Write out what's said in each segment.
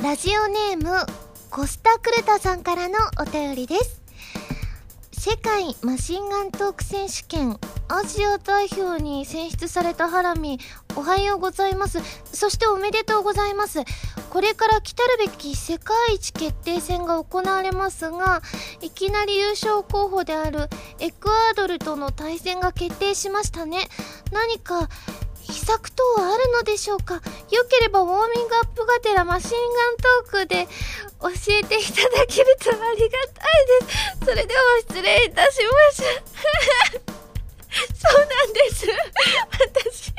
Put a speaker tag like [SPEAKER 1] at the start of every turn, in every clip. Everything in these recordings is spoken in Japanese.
[SPEAKER 1] ラジオネームコスタクルタさんからのお便りです。世界マシンガントーク選手権アジア代表に選出されたハラミおはようございます。そしておめでとうございます。これから来たるべき世界一決定戦が行われますがいきなり優勝候補であるエクアドルとの対戦が決定しましたね。何か秘策等はあるのでしょうか？よければウォーミングアップがてらマシンガントークで教えていただけるとありがたいです。それでは失礼いたしました そうなんです。私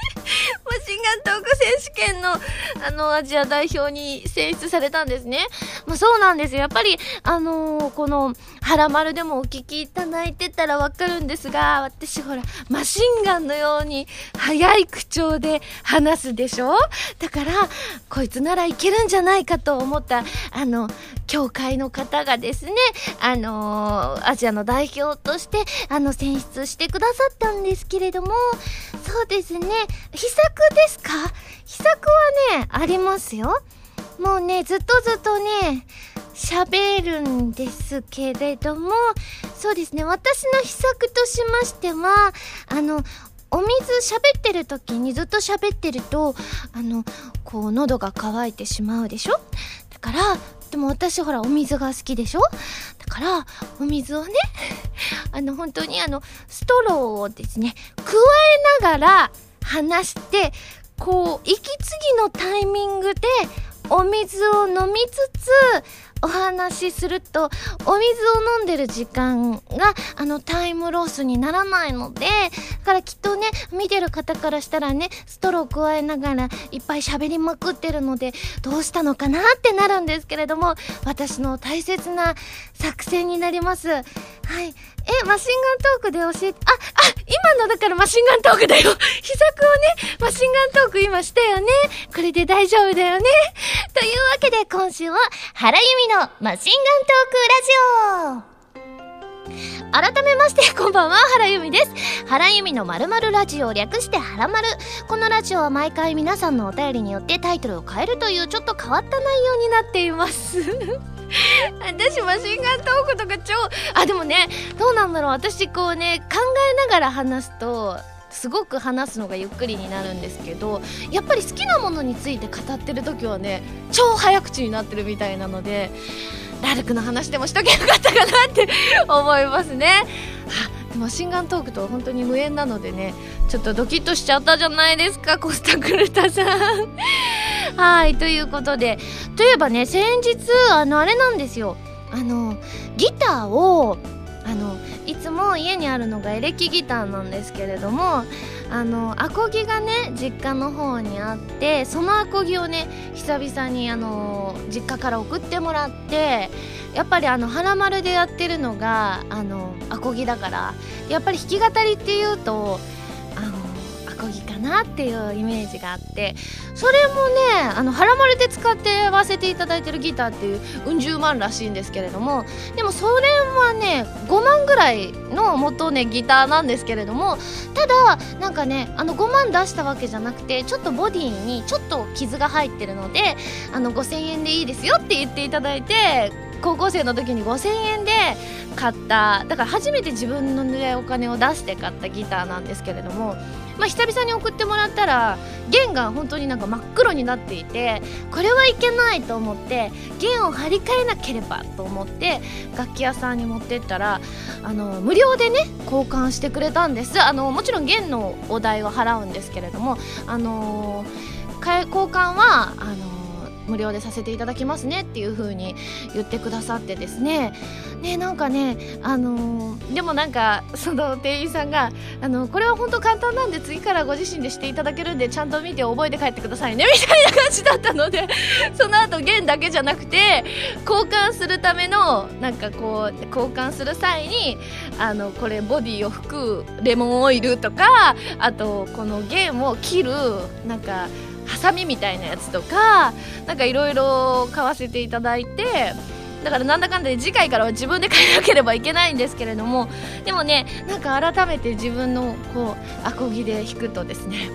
[SPEAKER 1] マシンガントーク選手権のあのアジア代表に選出されたんですね。まあそうなんです。やっぱりあのー、この「はらまる」でもお聞きいただいてたらわかるんですが私ほらマシンガンのように速い口調で話すでしょ？だからこいつならいけるんじゃないかと思ったあの協会の方がですねあのー、アジアの代表としてあの選出してくださったたんですけれどもそうですね。秘策ですか？秘策はねありますよ。もうねずっとずっとね喋るんですけれどもそうですね。私の秘策としましてはあのお水喋ってる時にずっと喋ってるとあのこう喉が渇いてしまうでしょ？だからでも私ほらお水が好きでしょ？だからお水をね あの本当にあのストローをですね加えながら話してこう息継ぎのタイミングでお水を飲みつつお話しするとお水を飲んでる時間があのタイムロスにならないのでだからきっとね見てる方からしたらねストロー加えながらいっぱい喋りまくってるのでどうしたのかなってなるんですけれども私の大切な作戦になります。はい。えマシンガントークで教えてああ今のだからマシンガントークだよ。秘策をねマシンガントーク今したよね。これで大丈夫だよね。というわけで今週は原由美のマシンガントークラジオ。改めましてこんばんは原由美です。原由美のまるまるラジオ略してはらまる。このラジオは毎回皆さんのお便りによってタイトルを変えるというちょっと変わった内容になっています。私マシンガントークとか超あでもねどうなんだろう。私こうね考えながら話すとすごく話すのがゆっくりになるんですけどやっぱり好きなものについて語ってる時はね超早口になってるみたいなのでラルクの話でもしとけよかったかなって 思いますね。あマシンガントークとは本当に無縁なのでねちょっとドキッとしちゃったじゃないですかコスタクルタさん はいということでといえばね先日あのあれなんですよあのギターをあのいつも家にあるのがエレキギターなんですけれどもあのアコギがね実家の方にあってそのアコギをね久々にあの実家から送ってもらってやっぱりあの花丸でやってるのがあのアコギだからやっぱり弾き語りっていうとコギかなっていうイメージがあってそれもねあの腹丸で使って合わせていただいてるギターっていううん十万らしいんですけれどもでもそれはね5万ぐらいの元ねギターなんですけれどもただなんかねあの5万出したわけじゃなくてちょっとボディにちょっと傷が入ってるのであの5000円でいいですよって言っていただいて高校生の時に5000円で買った。だから初めて自分のお金を出して買ったギターなんですけれどもまあ、久々に送ってもらったら弦が本当になんか真っ黒になっていてこれはいけないと思って弦を張り替えなければと思って楽器屋さんに持ってったらあの無料でね交換してくれたんです。あのもちろん弦のお代は払うんですけれどもあの交換はあの無料でさせていただきますねっていう風に言ってくださってですね。ねなんかねあのー、でもなんかその店員さんがあのこれは本当簡単なんで次からご自身でしていただけるんでちゃんと見て覚えて帰ってくださいね みたいな感じだったのでその後弦だけじゃなくて交換するためのなんかこう交換する際にあのこれボディを拭くレモンオイルとかあとこの弦を切るなんかハサミみたいなやつとかなんかいろいろ買わせていただいてだからなんだかんだで次回からは自分で買えなければいけないんですけれどもでもねなんか改めて自分のこうアコギで弾くとですね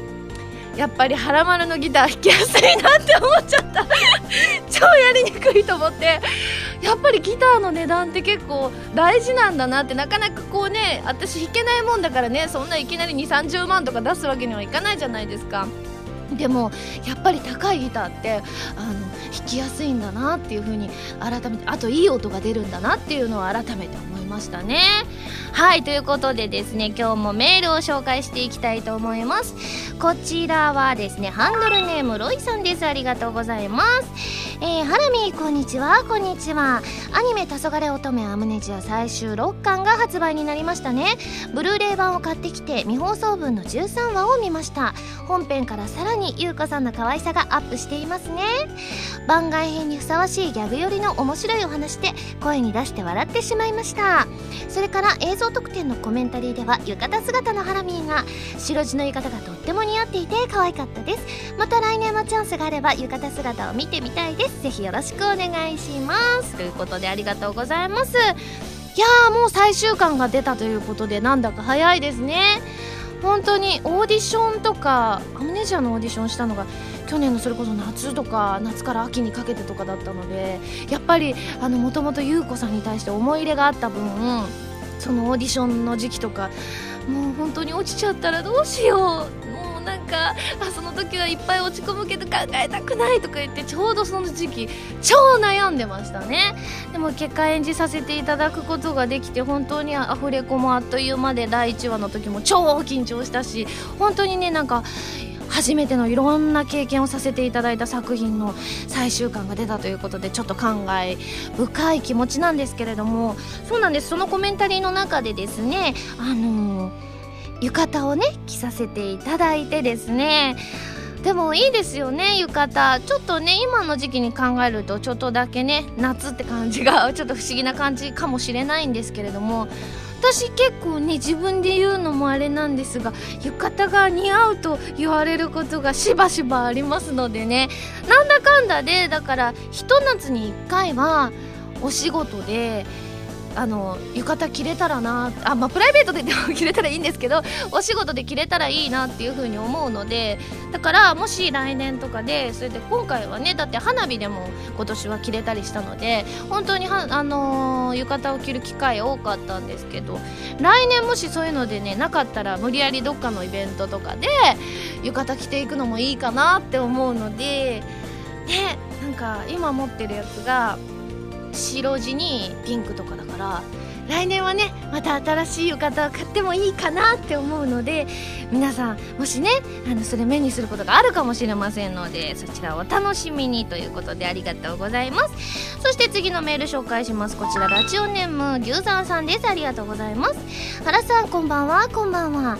[SPEAKER 1] やっぱりハラマルのギター弾きやすいなって思っちゃった 超やり
[SPEAKER 2] いいと思ってやっぱりギターの値段って結構大事なんだなってなかなかこうね私弾けないもんだからねそんないきなり2 3 0万とか出すわけにはいかないじゃないですか。でもやっぱり高いギターってあの弾きやすいんだなっていう風に改めてあといい音が出るんだなっていうのを改めて思いましたね。はいということでですね今日もメールを紹介していきたいと思います。こちらはですねハンドルネームロイさんです。ありがとうございます。えー、ハラミこんにちは。こんにちは。アニメ「黄昏乙女アムネジア」最終6巻が発売になりましたね。ブルーレイ版を買ってきて未放送分の13話を見ました。本編からさらに優子さんの可愛さがアップしていますね。番外編にふさわしいギャグ寄りの面白いお話で声に出して笑ってしまいました。それから映像特典のコメンタリーでは浴衣姿のハラミーが白地の浴衣がとっても似合っていて可愛かったです。また来年もチャンスがあれば浴衣姿を見てみたいです。ぜひよろしくお願いします。ということでありがとうございます。いやーもう最終巻が出たということでなんだか早いですね。本当にオーディションとかアムネジアのオーディションしたのが去年のそれこそ夏とか夏から秋にかけてとかだったのでやっぱりもともと優子さんに対して思い入れがあった分そのオーディションの時期とかもう本当に落ちちゃったらどうしよう。なんかあその時はいっぱい落ち込むけど考えたくないとか言ってちょうどその時期超悩んでましたね。でも結果演じさせていただくことができて本当にアフレコもあっという間で第1話の時も超緊張したし本当にねなんか初めてのいろんな経験をさせていただいた作品の最終巻が出たということでちょっと感慨深い気持ちなんですけれども。そうなんです。そのコメンタリーの中でですねあの浴衣をね着させていただいてですね。でもいいですよね浴衣。ちょっとね今の時期に考えるとちょっとだけね夏って感じがちょっと不思議な感じかもしれないんですけれども。私結構ね自分で言うのもあれなんですが浴衣が似合うと言われることがしばしばありますのでね。なんだかんだでだからひと夏に1回はお仕事であの浴衣着れたらなあ、まあ、プライベートででも着れたらいいんですけど お仕事で着れたらいいなっていう風に思うのでだからもし来年とかでそれで今回はねだって花火でも今年は着れたりしたので本当にはあのー、浴衣を着る機会多かったんですけど来年もしそういうのでねなかったら無理やりどっかのイベントとかで浴衣着ていくのもいいかなって思うのでねなんか今持ってるやつが白地にピンクとかだから来年はねまた新しい浴衣を買ってもいいかなって思うので皆さんもしねあのそれ目にすることがあるかもしれませんのでそちらをお楽しみにということでありがとうございます。そして次のメール紹介します。こちらラジオネーム牛山さんです。ありがとうございます。原さんこんばんは。こんばんは。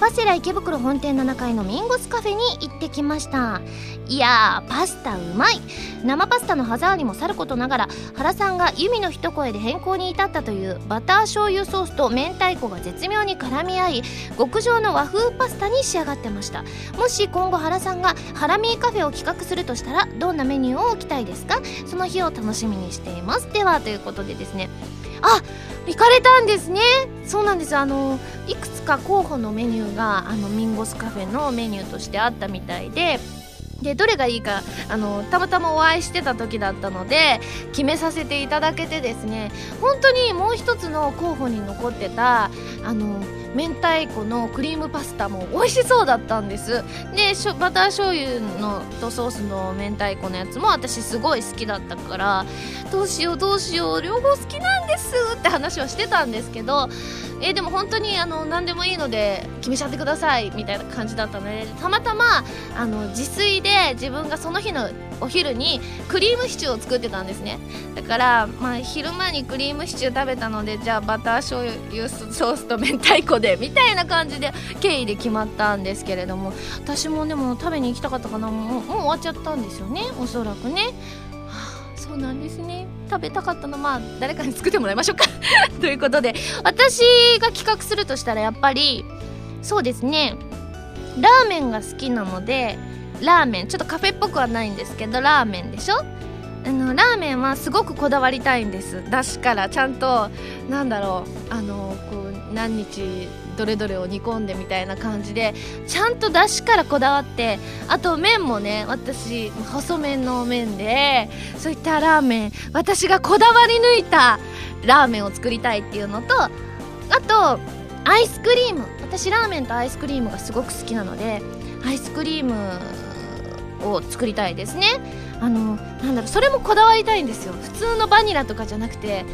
[SPEAKER 2] パセラ池袋本店7階のミンゴスカフェに行ってきました。いやパスタうまい。生パスタの歯触りもさることながら原さんがユミの一声で変更に至ったというバター醤油ソースと明太子が絶妙に絡み合い極上の和風パスタに仕上がってました。もし今後原さんがハラミーカフェを企画するとしたらどんなメニューを置きたいですか？その日を楽しみにしています。ではということでですね。あ行かれたんですね。そうなんですあのいくつか候補のメニューがあのミンゴスカフェのメニューとしてあったみたいででどれがいいかあのたまたまお会いしてた時だったので決めさせていただけてですね本当にもう一つの候補に残ってたあの明太子のクリームパスタも美味しそうだったんです。でバター醤油のとソースの明太子のやつも私すごい好きだったからどうしようどうしよう両方好きなんですって話をしてたんですけどえー、でも本当にあの何でもいいので決めちゃってくださいみたいな感じだったのでたまたまあの自炊で自分がその日のお昼にクリームシチューを作ってたんですね。だから、まあ、昼間にクリームシチュー食べたのでじゃあバター醤油ソースと明太子でみたいな感じで経緯で決まったんですけれども私もでも食べに行きたかったかな。もうもう終わっちゃったんですよねおそらくね。はあそうなんですね。食べたかったのまあ誰かに作ってもらいましょうか。ということで私が企画するとしたらやっぱりそうですね。ラーメンが好きなのでラーメンちょっとカフェっぽくはないんですけどラーメンでしょ？あのラーメンはすごくこだわりたいんです。だしからちゃんとなんだろうあのこう何日どれどれを煮込んでみたいな感じでちゃんとだしからこだわってあと麺もね私細麺の麺でそういったラーメン私がこだわり抜いたラーメンを作りたいっていうのとあとアイスクリーム。私ラーメンとアイスクリームがすごく好きなのでアイスクリームを作りたいですね。あのなんだろうそれもこだわりたいんですよ。普通のバニラとかじゃなくて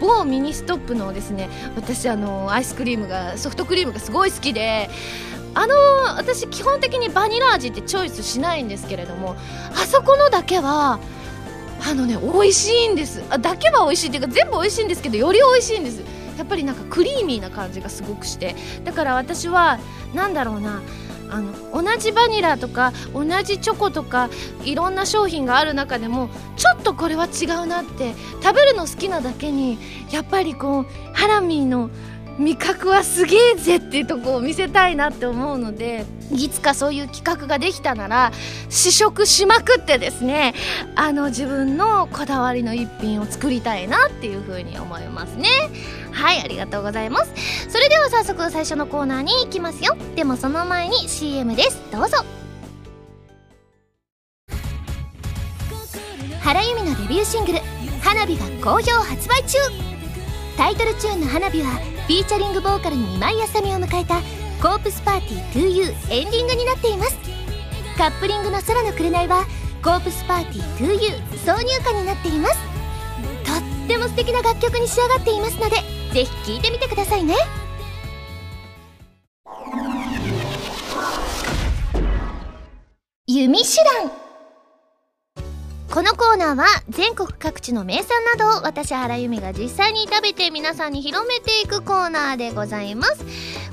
[SPEAKER 2] 某ミニストップのですね私あのアイスクリームがソフトクリームがすごい好きであの私基本的にバニラ味ってチョイスしないんですけれどもあそこのだけはあのね美味しいんです。あだけは美味しいっていうか全部美味しいんですけどより美味しいんです。やっぱりなんかクリーミーな感じがすごくして。だから私は何だろうなあの同じバニラとか同じチョコとかいろんな商品がある中でもちょっとこれは違うなって食べるの好きなだけにやっぱりこうハラミーの味覚はすげえぜっていうとこを見せたいなって思うのでいつかそういう企画ができたなら試食しまくってですねあの自分のこだわりの一品を作りたいなっていうふうに思いますね。はいありがとうございます。それでは早速最初のコーナーに行きますよ。でもその前に CM です。どうぞ。原由美のデビューシングル「花火」が好評発売中。タイトルチューンの「花火」はフィーチャリングボーカルに今井あさみを迎えた「コープスパーティー 2U」エンディングになっています。カップリングの「空の紅」は「コープスパーティー 2U」挿入歌になっています。とっても素敵な楽曲に仕上がっていますのでぜひ聴いてみてくださいね。弓手段。このコーナーは全国各地の名産などを私原由美が実際に食べて皆さんに広めていくコーナーでございます。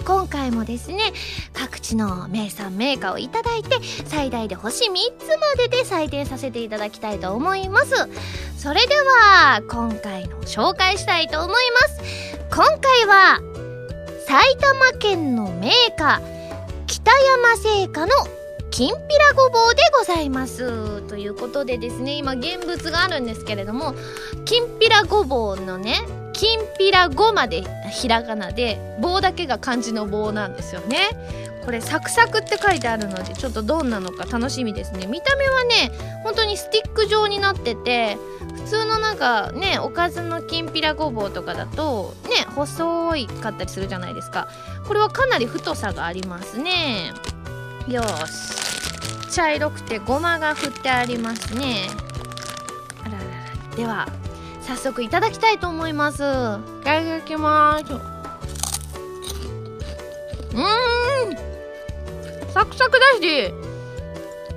[SPEAKER 2] 今回もですね各地の名産名家をいただいて最大で星3つまでで採点させていただきたいと思います。それでは今回の紹介したいと思います。今回は埼玉県の名家北山製菓のきんぴらごぼうでございます。ということでですね今現物があるんですけれどもきんぴらごぼうのねきんぴらごまでひらがなで棒だけが漢字の棒なんですよね。これサクサクって書いてあるのでちょっとどんなのか楽しみですね。見た目はね本当にスティック状になってて普通のなんかねおかずのきんぴらごぼうとかだとね細いかったりするじゃないですか。これはかなり太さがありますね。よし。茶色くてごまが振ってありますね。あららら。では早速いただきたいと思います。いただきます。うん。サクサクだし。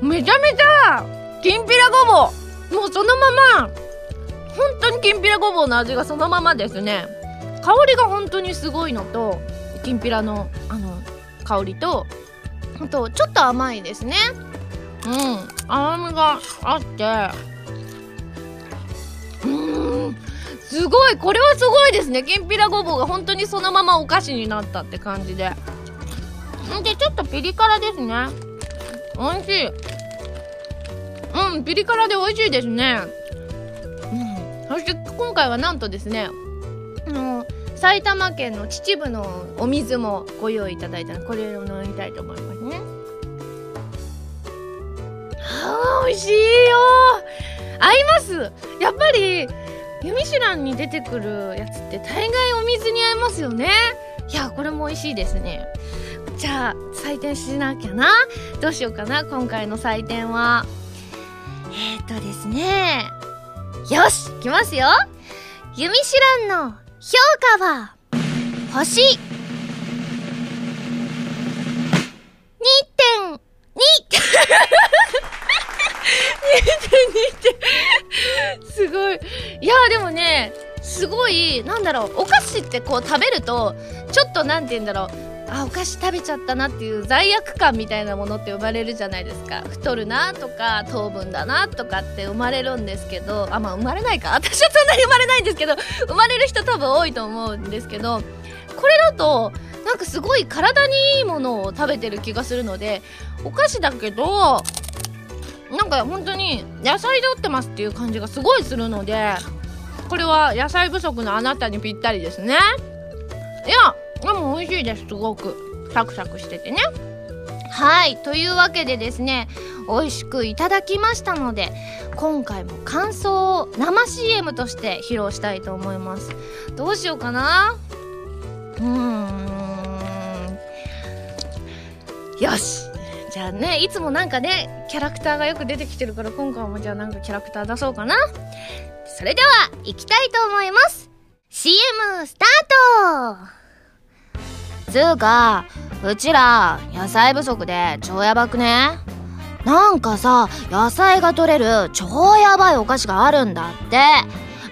[SPEAKER 2] めちゃめちゃきんぴらごぼう。もうそのまま。本当にきんぴらごぼうの味がそのままですね。香りが本当にすごいのときんぴらのあの香りとあとちょっと甘いですね。うん甘みがあって。うんすごいこれはすごいですね。きんぴらごぼうが本当にそのままお菓子になったって感じで。んでちょっとピリ辛ですね。美味しい。うんピリ辛で美味しいですね。うんそして今回はなんとですねあの埼玉県の秩父のお水もご用意いただいたのでこれを飲みたいと思います。ねあー美味しいよ。合いますやっぱり「ユミシュラン」に出てくるやつって大概お水に合いますよね。いやこれも美味しいですね。じゃあ採点しなきゃな。どうしようかな今回の採点は。えー、っとですね。よしいきますよ。ユミシュランの評価は星。2.2 2.2 すごい。いやでもねすごいなんだろうお菓子ってこう食べるとちょっとなんて言うんだろう。あお菓子食べちゃったなっていう罪悪感みたいなものって生まれるじゃないですか。太るなとか糖分だなとかって生まれるんですけどあまあ生まれないか。私はそんなに生まれないんですけど生まれる人多分多いと思うんですけどこれだとなんかすごい体にいいものを食べてる気がするのでお菓子だけどなんか本当に野菜で売ってますっていう感じがすごいするのでこれは野菜不足のあなたにぴったりですね。いやでも美味しいですすごく。サクサクしててね。はい。というわけでですね美味しくいただきましたので今回も感想を生 CM として披露したいと思います。どうしようかな。うーん。よし。じゃあねいつもなんかねキャラクターがよく出てきてるから今回もじゃあなんかキャラクター出そうかな。それでは行きたいと思います。CM スタート。つうかうちら野菜不足で超やばくね？なんかさ野菜が取れる超やばいお菓子があるんだって。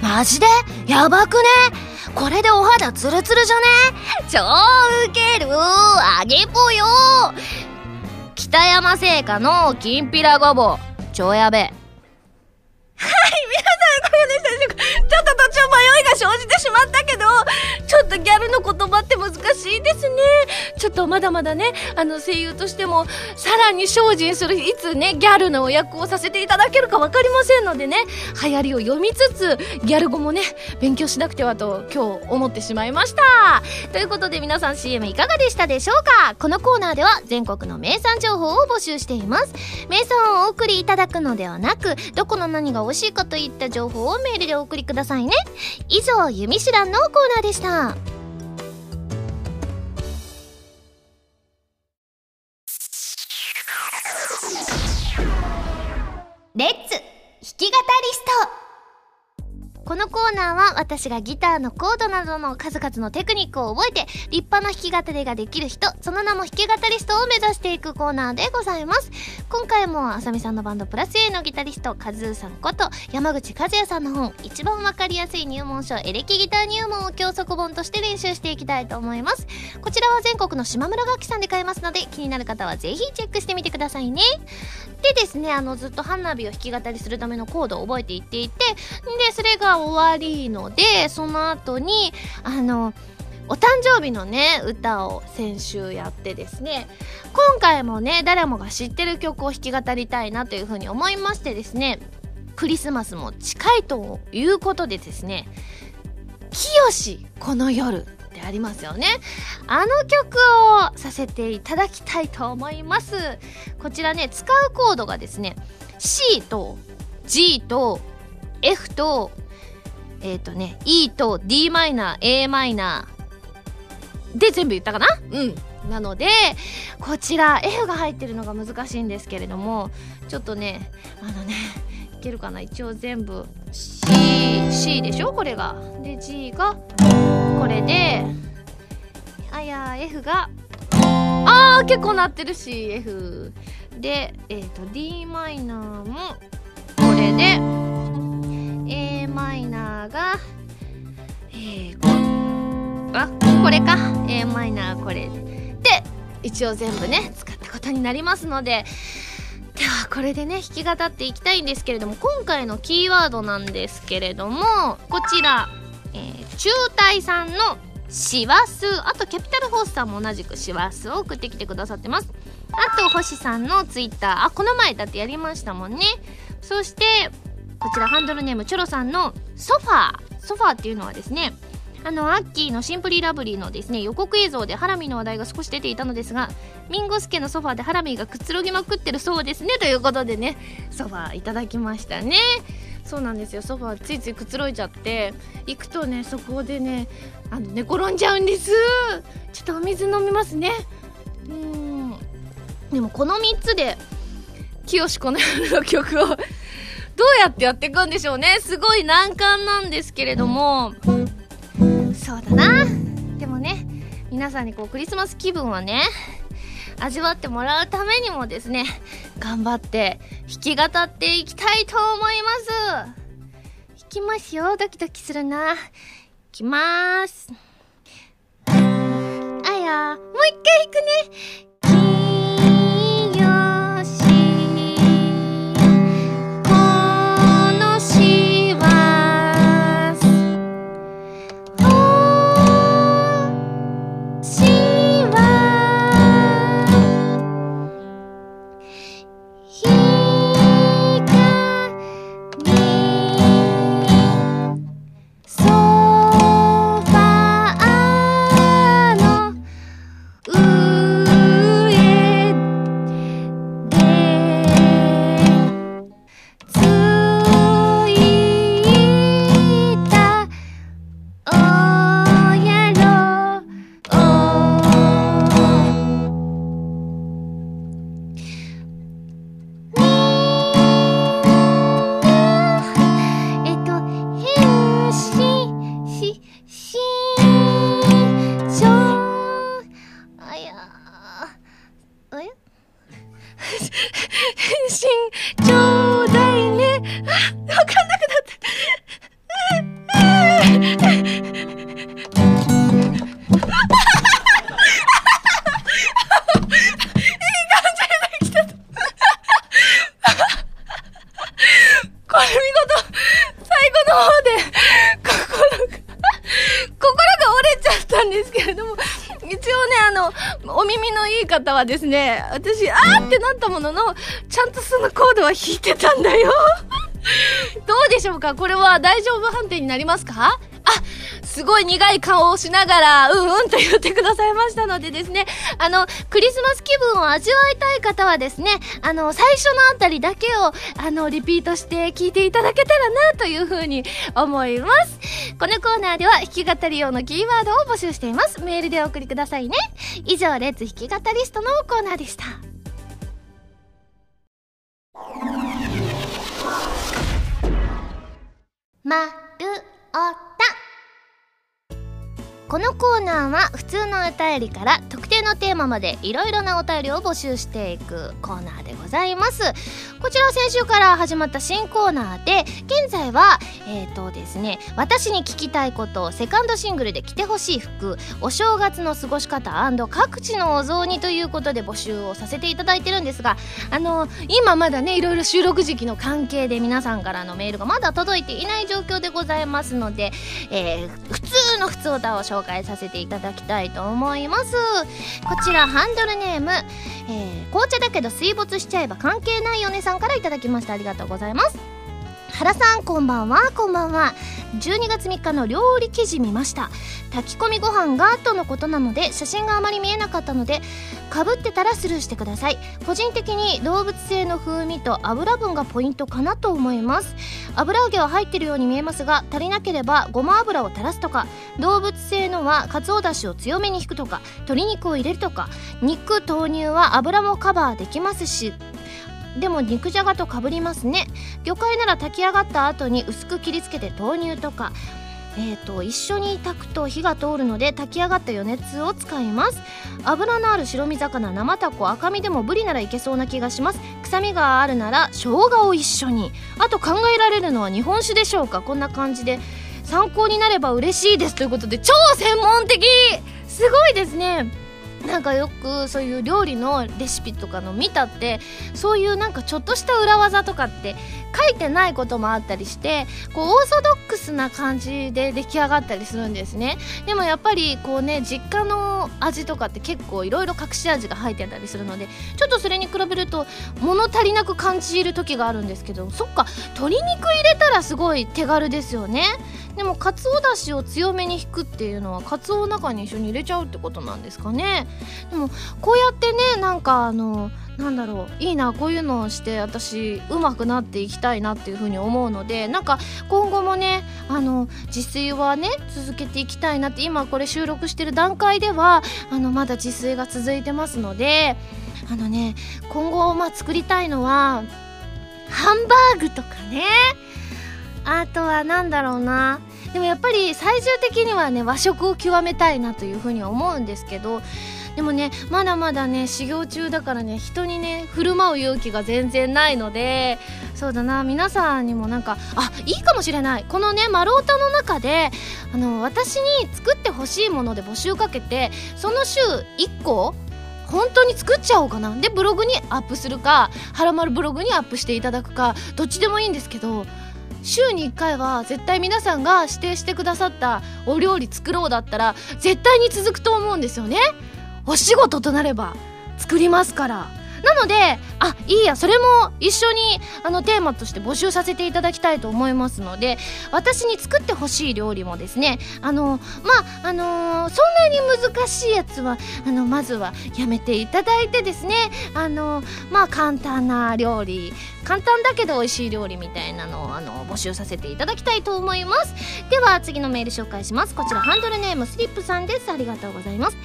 [SPEAKER 2] マジで？やばくね？これでお肌ツルツルじゃね？超ウケる！あげぽよ！北山製菓のきんぴらごぼう。超やべはい皆さんごめんなさいちょっと途中迷いが生じてしまったけどちょっとギャルの言葉って難しいですね。ちょっとまだまだねあの声優としてもさらに精進するいつねギャルのお役をさせていただけるか分かりませんのでね流行りを読みつつギャル語もね勉強しなくてはと今日思ってしまいました。ということで皆さん CM いかがでしたでしょうか？このコーナーでは全国の名産情報を募集しています。名産をお送りいただくのではなくどこの何が美味しいかといった情報をメールでお送りくださいね。以上「ゆみしらん」のコーナーでした。レッツ弾き語りスト。このコーナーは私がギターのコードなどの数々のテクニックを覚えて立派な弾き語りができる人その名も弾き語りストを目指していくコーナーでございます。今回もあさみさんのバンドプラス A のギタリストカズーさんこと山口和也さんの本一番わかりやすい入門書エレキギター入門を教則本として練習していきたいと思います。こちらは全国の島村楽器さんで買えますので気になる方はぜひチェックしてみてくださいね。でですねあのずっと花火を弾き語りするためのコードを覚えていっていてでそれが終わりのでその後にあのお誕生日のね歌を先週やってですね。今回もね誰もが知ってる曲を弾き語りたいなというふうに思いましてですね。クリスマスも近いということでですね「清この夜」ってありますよね。あの曲をさせていただきたいと思います。こちらね使うコードがですね C と G と F とえっ、ー、とね E と d マイナー a マイナーで全部言ったかな？うん。なのでこちら F が入ってるのが難しいんですけれどもちょっとねあのねいけるかな？一応全部 C, C でしょ？これが。で G がこれであや F があー結構なってるし F でえっ、ー、と d マイナーもこれでーがえー、こあこれか。a マイナーこれで一応全部ね使ったことになりますのでではこれでね弾き語っていきたいんですけれども今回のキーワードなんですけれどもこちら、えー、中隊さんの師走あとキャピタルフォースさんも同じく師走を送ってきてくださってます。あと星さんのツイッターあこの前だってやりましたもんね。そしてこちらハンドルネームチョロさんのソファー。ソファーっていうのはですねあのアッキーのシンプリラブリーのですね予告映像でハラミの話題が少し出ていたのですがミンゴスケのソファーでハラミがくつろぎまくってるそうですねということでねソファーいただきましたね。そうなんですよ。ソファーついついくつろいちゃって行くとねそこでねあの寝転んじゃうんです。ちょっとお水飲みますね。うん。でもこの3つで清この夜の曲をどうやってやっていくんでしょうね。すごい難関なんですけれども。そうだな。でもね皆さんにこうクリスマス気分はね味わってもらうためにもですね頑張って弾き語っていきたいと思います。弾きますよ。ドキドキするな。いきます。あやもう一回弾くね。ったもののちゃんとそのコードは弾いてたんだよ どうでしょうか？これは大丈夫判定になりますか？あ、すごい苦い顔をしながら、うんうんと言ってくださいましたのでですね、あの、クリスマス気分を味わいたい方はですね、あの、最初のあたりだけを、あの、リピートして聞いていただけたらな、というふうに思います。このコーナーでは弾き語り用のキーワードを募集しています。メールでお送りくださいね。以上、レッツ弾き語りストのコーナーでした。まるおた。このコーナーは普通のお便りから特定のテーマまでいろいろなお便りを募集していくコーナーでございますこちらは先週から始まった新コーナーで現在はえっ、ー、とですね私に聞きたいことセカンドシングルで着てほしい服お正月の過ごし方各地のお雑煮ということで募集をさせていただいてるんですがあの今まだねいろいろ収録時期の関係で皆さんからのメールがまだ届いていない状況でございますので、えー、普通の普通歌を紹介紹介させていただきたいと思います。こちらハンドルネーム、えー、紅茶だけど水没しちゃえば関係ないよねさんからいただきました。ありがとうございます。原さんこんばんは。こんばんは。12月3日の料理記事見ました。炊き込みご飯がとのことなので写真があまり見えなかったのでかぶってたらスルーしてください。個人的に動物性の風味と油分がポイントかなと思います。油揚げは入ってるように見えますが足りなければごま油を垂らすとか。動物性のはかつおだしを強めに引くとか。鶏肉を入れるとか。肉豆乳は油もカバーできますし。でも肉じゃがとかぶりますね。魚介なら炊き上がった後に薄く切りつけて豆乳とか。えーと、一緒に炊くと火が通るので炊き上がった余熱を使います。油のある白身魚生タコ赤身でもブリならいけそうな気がします。臭みがあるなら生姜を一緒に。あと考えられるのは日本酒でしょうか。こんな感じで。参考になれば嬉しいです。ということで超専門的。すごいですね。なんかよくそういう料理のレシピとかの見たってそういうなんかちょっとした裏技とかって書いてないこともあったりしてこうオーソドックスな感じで出来上がったりするんですね。でもやっぱりこうね実家の味とかって結構いろいろ隠し味が入ってたりするのでちょっとそれに比べると物足りなく感じる時があるんですけどそっか鶏肉入れたらすごい手軽ですよね。でもかつおだしを強めに引くっていうのはかつおの中に一緒に入れちゃうってことなんですかね。でもこうやってねなんかあのなんだろういいなこういうのをして私うまくなっていきたいなっていうふうに思うのでなんか今後もねあの自炊はね続けていきたいなって今これ収録してる段階ではあのまだ自炊が続いてますのであのね今後まあ作りたいのはハンバーグとかね。あとは何だろうな。でもやっぱり最終的にはね和食を極めたいなというふうには思うんですけどでもねまだまだね修行中だからね人にね振る舞う勇気が全然ないのでそうだな。皆さんにもなんかあいいかもしれない。このね丸太の中であの私に作ってほしいもので募集かけてその週1個本当に作っちゃおうかな。でブログにアップするか「はらまるブログ」にアップしていただくかどっちでもいいんですけど週に1回は絶対皆さんが指定してくださったお料理作ろうだったら絶対に続くと思うんですよね。お仕事となれば作りますから。なのであいいやそれも一緒にあのテーマとして募集させていただきたいと思いますので私に作ってほしい料理もですねあのまああのー、そんなに難しいやつはあのまずはやめていただいてですねあのまあ簡単な料理簡単だけど美味しい料理みたいなのをあの募集させていただきたいと思います。では次のメール紹介します。こちらハンドルネームスリップさんです。ありがとうございます。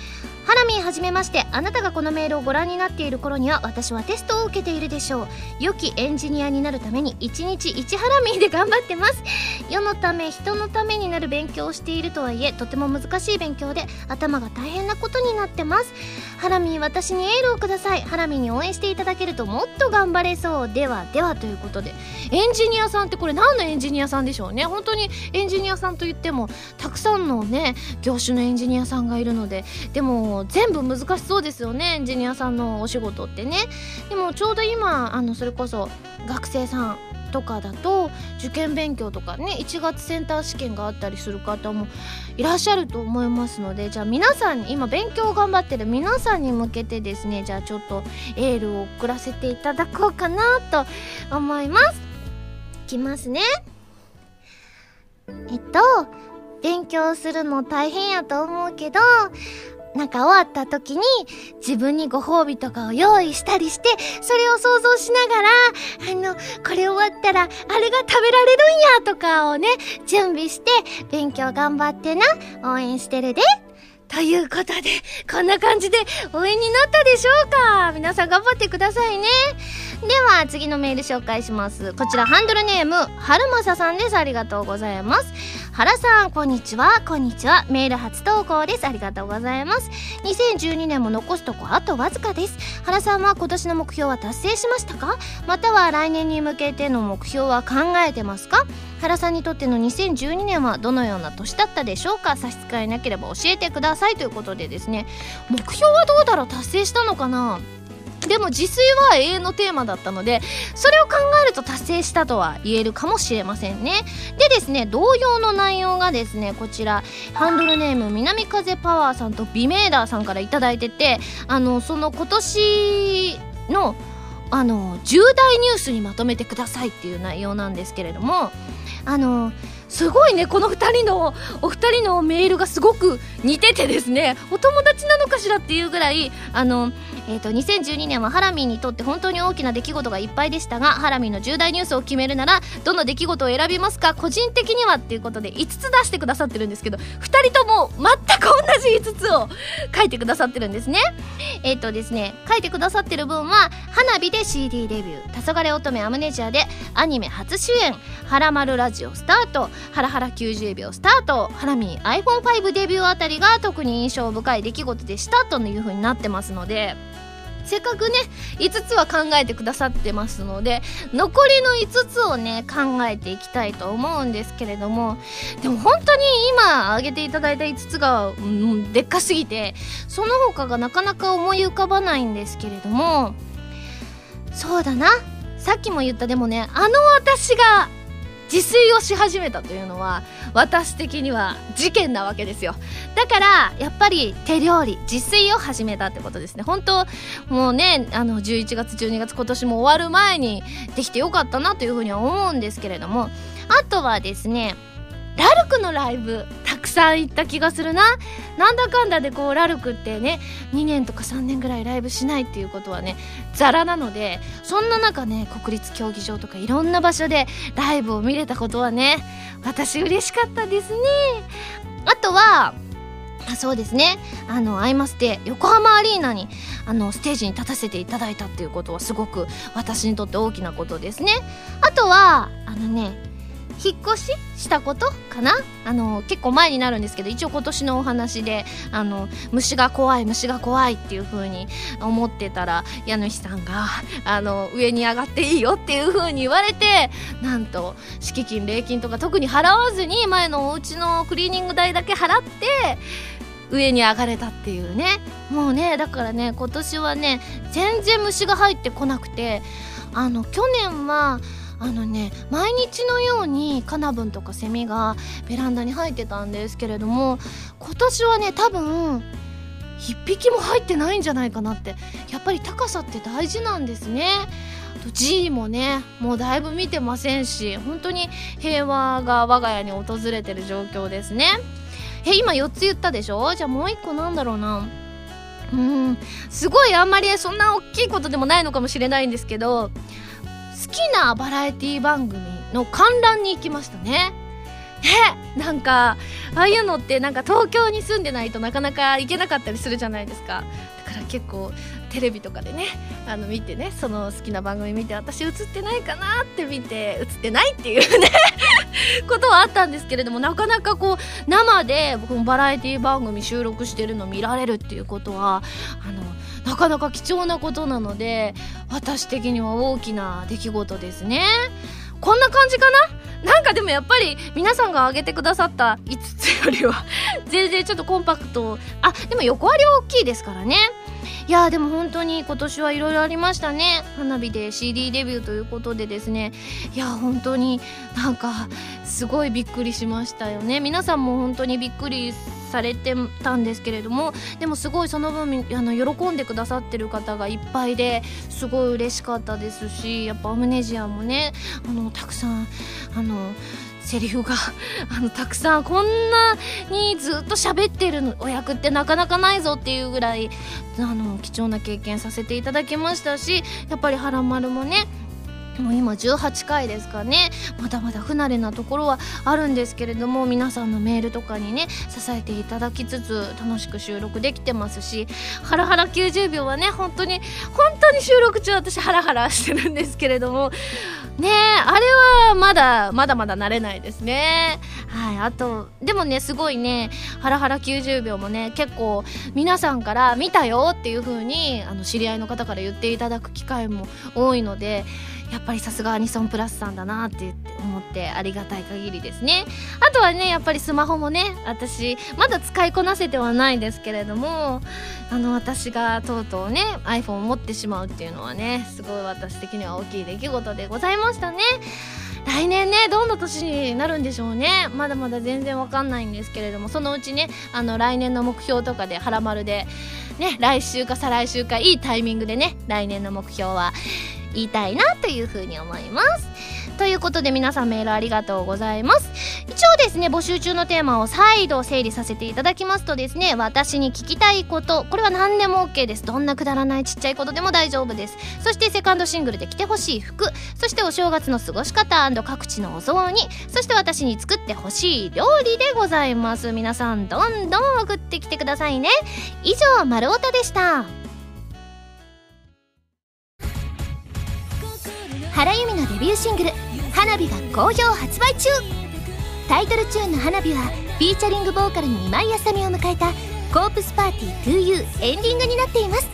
[SPEAKER 2] ハラミーはじめまして。あなたがこのメールをご覧になっている頃には
[SPEAKER 1] 私はテストを受けているでしょう。良きエンジニアになるために1日1ハラミーで頑張ってます。世のため人のためになる勉強をしているとはいえとても難しい勉強で頭が大変なことになってます。ハラミー私にエールをください。ハラミーに応援していただけるともっと頑張れそう。ではではということでエンジニアさんってこれ何のエンジニアさんでしょうね。本当にエンジニアさんといってもたくさんのね業種のエンジニアさんがいるのででも全部難しそうですよね。エンジニアさんのお仕事ってね。ね。でもちょうど今あのそれこそ学生さんとかだと受験勉強とかね1月センター試験があったりする方もいらっしゃると思いますのでじゃあ皆さん今勉強を頑張ってる皆さんに向けてですねじゃあちょっとエールを送らせていただこうかなと思います。いきますね。えっと勉強するの大変やと思うけどなんか終わった時に自分にご褒美とかを用意したりしてそれを想像しながらあのこれ終わったらあれが食べられるんやとかをね準備して勉強頑張ってな応援してるで。ということでこんな感じで応援になったでしょうか？皆さん頑張ってくださいね。では次のメール紹介します。こちらハンドルネームはるまささんです。ありがとうございます。原さんこんにちは。こんにちは。メール初投稿です。ありがとうございます。2012年も残すとこあとわずかです。原さんは今年の目標は達成しましたか？または来年に向けての目標は考えてますか？原さんにとっての2012年はどのような年だったでしょうか？差し支えなければ教えてくださいということでですね。目標はどうだろう？達成したのかな？でも自炊は永遠のテーマだったのでそれを考えると達成したとは言えるかもしれませんね。でですね同様の内容がですねこちらハンドルネーム南風パワーさんとビメーダーさんから頂いててあのその今年のあの重大ニュースにまとめてくださいっていう内容なんですけれどもあのすごいねこの2人のお二人のメールがすごく似ててですね。お友達なのかしらっていうぐらいあのえーと、2012年はハラミーにとって本当に大きな出来事がいっぱいでしたがハラミーの重大ニュースを決めるならどの出来事を選びますか？個人的にはっていうことで5つ出してくださってるんですけど2人とも全く同じ5つを書いてくださってるんですね。えっ、ー、とですね書いてくださってる分は花火で CD デビュー「黄昏乙女アムネジア」でアニメ初主演「はらまるラジオ」スタート「ハラハラ90秒」スタート。ハラミー iPhone5 デビューあたりが特に印象深い出来事でしたというふうになってますのでせっかくね5つは考えてくださってますので残りの5つをね考えていきたいと思うんですけれどもでも本当に今挙げていただいた5つが、うん、でっかすぎてその他がなかなか思い浮かばないんですけれどもそうだな。さっきも言ったでもねあの私が自炊をし始めたというのは私的には事件なわけですよ。だからやっぱり手料理自炊を始めたってことですね。本当もうねあの11月12月今年も終わる前にできてよかったなというふうには思うんですけれども。あとはですねラルクのライブたくさん行った気がするな。なんだかんだでこうラルクってね2年とか3年ぐらいライブしないっていうことはねザラなのでそんな中ね国立競技場とかいろんな場所でライブを見れたことはね私嬉しかったですね。あとはあそうですね。あのアイマステ横浜アリーナにあのステージに立たせていただいたっていうことはすごく私にとって大きなことですね。あとはあのね引っ越ししたことかな？あの結構前になるんですけど一応今年のお話であの虫が怖い虫が怖いっていう風に思ってたら家主さんがあの上に上がっていいよっていう風に言われてなんと敷金礼金とか特に払わずに前のお家のクリーニング代だけ払って上に上がれたっていうね。もうねだからね今年はね全然虫が入ってこなくてあの去年はあのね毎日のようにカナブンとかセミがベランダに入ってたんですけれども今年はね多分一匹も入ってないんじゃないかなってやっぱり高さって大事なんですね。と G もねもうだいぶ見てませんし本当に平和が我が家に訪れてる状況ですね。え今4つ言ったでしょ？じゃあもう1個なんだろうな。うんすごいあんまりそんな大きいことでもないのかもしれないんですけど好きなバラエティ番組の観覧に行きましたね。えなんかああいうのってなんか東京に住んでないとなかなか行けなかったりするじゃないですかだから結構
[SPEAKER 2] テレビとかでねあの見てねその好きな番組見て私映ってないかなって見て映ってないっていうね ことはあったんですけれどもなかなかこう生で僕もバラエティ番組収録してるの見られるっていうことはあのなかなか貴重なことなので私的には大きな出来事ですね。こんな感じかな？なんかでもやっぱり皆さんが挙げてくださった5つよりは 全然ちょっとコンパクト。あでも横割りは大きいですからね。いやでも本当に今年はいろいろありましたね。花火で CD デビューということでですね。いや本当になんかすごいびっくりしましたよね。皆さんも本当にびっくりされてたんですけれどもでもすごいその分あの喜んでくださってる方がいっぱいですごい嬉しかったですしやっぱアムネジアもねあのたくさんあのセリフが あのたくさんこんなにずっと喋ってるお役ってなかなかないぞっていうぐらいあの貴重な経験させていただきましたしやっぱり「はらまる」もねもう今18回ですかね。まだまだ不慣れなところはあるんですけれども皆さんのメールとかにね支えていただきつつ楽しく収録できてますしハラハラ90秒はね本当に本当に収録中私ハラハラしてるんですけれどもねあれはまだまだまだ慣れないですね。はいあとでもねすごいねハラハラ90秒もね結構皆さんから見たよっていう風にあの知り合いの方から言っていただく機会も多いのでやっぱりさすがアニソンプラスさんだなって思ってありがたい限りですね。あとはねやっぱりスマホもね私まだ使いこなせてはないですけれどもあの私がとうとうね iPhone を持ってしまうっていうのはねすごい私的には大きい出来事でございましたね。来年ねどんな年になるんでしょうね。まだまだ全然わかんないんですけれどもそのうちねあの来年の目標とかではらまるでね来週か再来週かいいタイミングでね来年の目標は言いたいなというふうに思います。ということで皆さんメールありがとうございます。一応ですね募集中のテーマを再度整理させていただきますとですね私に聞きたいことこれは何でも OK です。どんなくだらないちっちゃいことでも大丈夫です。そしてセカンドシングルで着てほしい服。そしてお正月の過ごし方各地のお雑煮。そして私に作ってほしい料理でございます。皆さんどんどん送ってきてくださいね。以上「丸太」でした。原由美のデビューシングル「花火」が好評発売中。タイトルチューンの「花火」はフィーチャリングボーカルに今井あさみを迎えた「コープスパーティー 2U」エンディングになっています。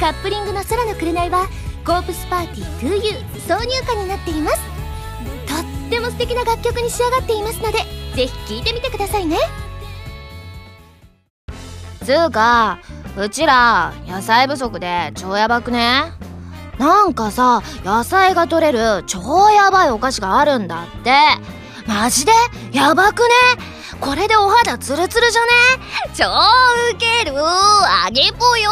[SPEAKER 2] カップリングの「空の紅」は「コープスパーティー 2U」挿入歌になっています。とっても素敵な楽曲に仕上がっていますのでぜひ聴いてみてくださいね。つうかうちら野菜不足で超やばくね？なんかさ、野菜が取れる超やばいお菓子があるんだって。マジで？やばくね？これでお肌ツルツルじゃね？超ウケる。あげぽよ。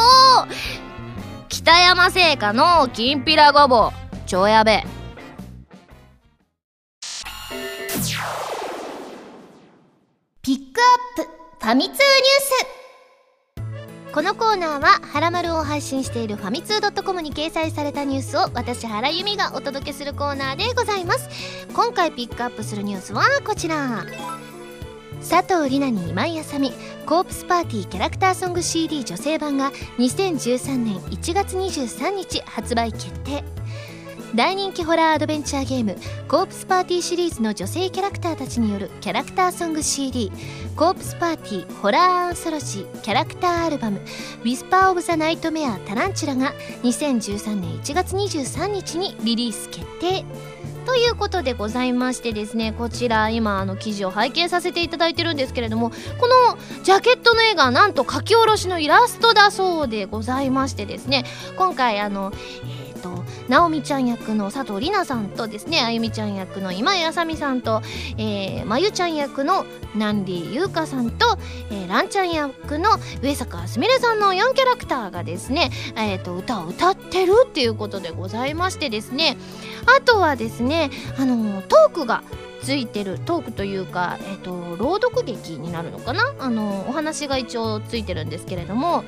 [SPEAKER 2] 北山製菓のきんぴらごぼう。超やべピックアップファミ通ニュース。このコーナーは「はらまる」を配信しているファミツー .com に掲載されたニュースを私原由実がお届けするコーナーでございます。今回ピックアップするニュースはこちら。佐藤利奈に今井麻美コープスパーティーキャラクターソング CD 女性版が2013年1月23日発売決定。大人気ホラーアドベンチャーゲーム「コープスパーティー」シリーズの女性キャラクターたちによるキャラクターソング CD「コープスパーティーホラーアンソロジーキャラクターアルバム「 Whisper of the Nightmare Tarantula」が2013年1月23日にリリース決定。ということでございましてですねこちら今あの記事を拝見させていただいてるんですけれどもこのジャケットの絵がなんと書き下ろしのイラストだそうでございましてですね今回あの、直美ちゃん役の佐藤里奈さんとですねあゆみちゃん役の今井あさみさんと、えー、まゆちゃん役の南里優香さんと、えー、ランちゃん役の上坂すみれさんの4キャラクターがですね、えーと、歌を歌ってるっていうことでございましてですね。あとはですねあのトークがついてるトークというか、えーと朗読劇になるのかな？あのお話が一応ついてるんですけれども。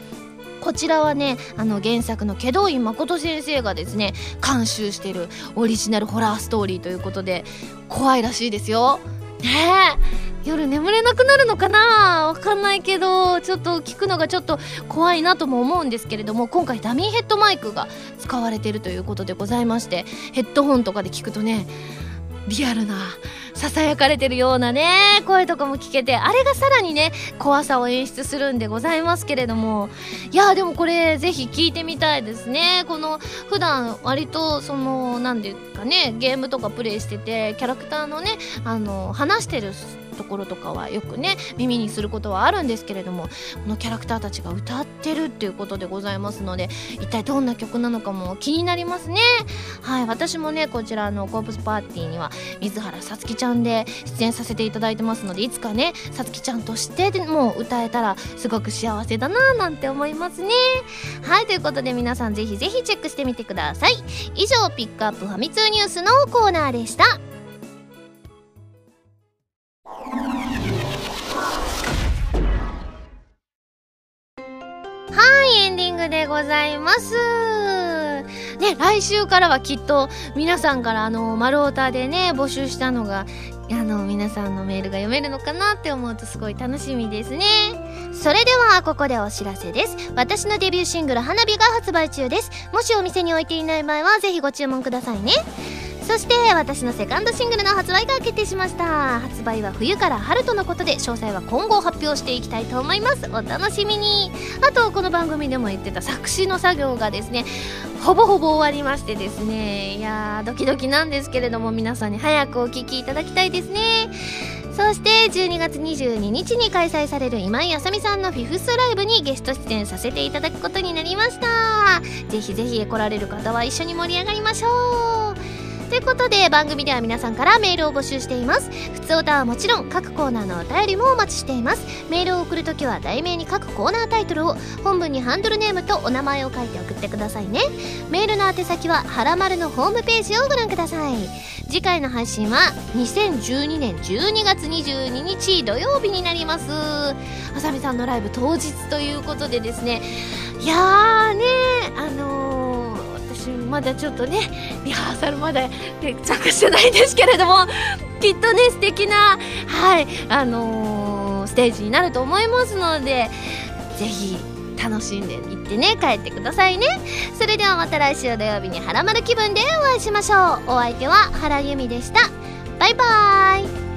[SPEAKER 2] こちらはねあの原作の祁答院誠先生がですね監修してるオリジナルホラーストーリーということで怖いらしいですよ。ねえ夜眠れなくなるのかな？わかんないけどちょっと聞くのがちょっと怖いなとも思うんですけれども今回ダミーヘッドマイクが使われてるということでございましてヘッドホンとかで聞くとねリアルなささやかれてるようなね声とかも聞けてあれがさらにね怖さを演出するんでございますけれども。いやでもこれぜひ聞いてみたいですね。この普段割とその何て言うかねゲームとかプレイしててキャラクターのねあの話してるところとかはよくね耳にすることはあるんですけれどもこのキャラクターたちが歌ってるっていうことでございますので一体どんな曲なのかも気になりますね。はい私もねこちらのコープスパーティーには水原さつきちゃんで出演させていただいてますのでいつかねさつきちゃんとしてでもう歌えたらすごく幸せだななんて思いますね。はいということで皆さんぜひぜひチェックしてみてください。以上ピックアップファミ通ニュースのコーナーでした。はいエンディングでございます。ね来週からはきっと皆さんからあの丸太でね募集したのがあの皆さんのメールが読めるのかなって思うとすごい楽しみですね。それではここでお知らせです。私のデビューシングル「花火」が発売中です。もしお店に置いていない場合はぜひご注文くださいね。そして私のセカンドシングルの発売が決定しました。発売は冬から春とのことで詳細は今後発表していきたいと思います。お楽しみに。あとこの番組でも言ってた作詞の作業がですねほぼほぼ終わりましてですね。いやードキドキなんですけれども皆さんに早くお聴きいただきたいですね。そして12月22日に開催される今井あさみさんのフィフスライブにゲスト出演させていただくことになりました。ぜひぜひ来られる方は一緒に盛り上がりましょう。ということで番組では皆さんからメールを募集しています。普通歌はもちろん各コーナーのお便りもお待ちしています。メールを送るときは題名に各コーナータイトルを本文にハンドルネームとお名前を書いて送ってくださいね。メールの宛先ははらまるのホームページをご覧ください。次回の配信は2012年12月22日土曜日になります。あさみさんのライブ当日ということでですね。いやーねあのー私まだちょっとねリハーサルまで着してないんですけれども きっとね素敵なはいあのーステージになると思いますのでぜひ楽しんでいってね帰ってくださいね。それではまた来週土曜日にハラマル気分でお会いしましょう。お相手は原由美でした。バイバーイ。